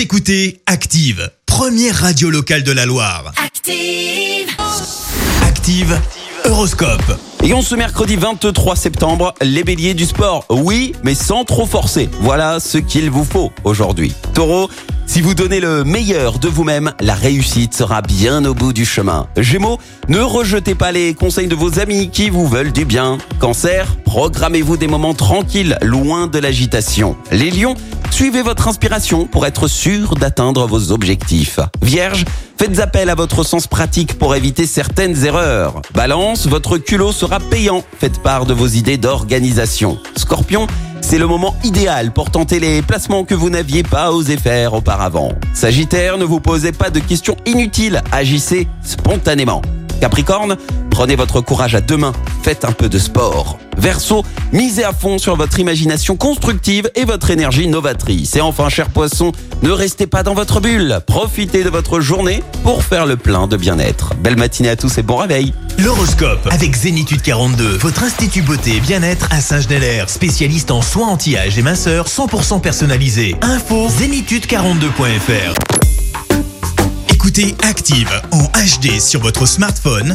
Vous écoutez Active, première radio locale de la Loire. Active. Active, Horoscope. Et on ce mercredi 23 septembre, les béliers du sport, oui, mais sans trop forcer. Voilà ce qu'il vous faut aujourd'hui. Taureau, si vous donnez le meilleur de vous-même, la réussite sera bien au bout du chemin. Gémeaux, ne rejetez pas les conseils de vos amis qui vous veulent du bien. Cancer, programmez-vous des moments tranquilles, loin de l'agitation. Les lions, suivez votre inspiration pour être sûr d'atteindre vos objectifs. Vierge, faites appel à votre sens pratique pour éviter certaines erreurs. Balance, votre culot sera payant. Faites part de vos idées d'organisation. Scorpion, c'est le moment idéal pour tenter les placements que vous n'aviez pas osé faire auparavant. Sagittaire, ne vous posez pas de questions inutiles, agissez spontanément. Capricorne, prenez votre courage à deux mains, faites un peu de sport. Verseau, misez à fond sur votre imagination constructive et votre énergie novatrice. Et enfin, cher poisson, ne restez pas dans votre bulle, profitez de votre journée pour faire le plein de bien-être. Belle matinée à tous et bon réveil. L'horoscope avec Zénitude 42, votre institut beauté et bien-être à Saint-Genélaire, spécialiste en soins anti-âge et minceur 100% personnalisé. Info zénitude42.fr. Écoutez Active en HD sur votre smartphone,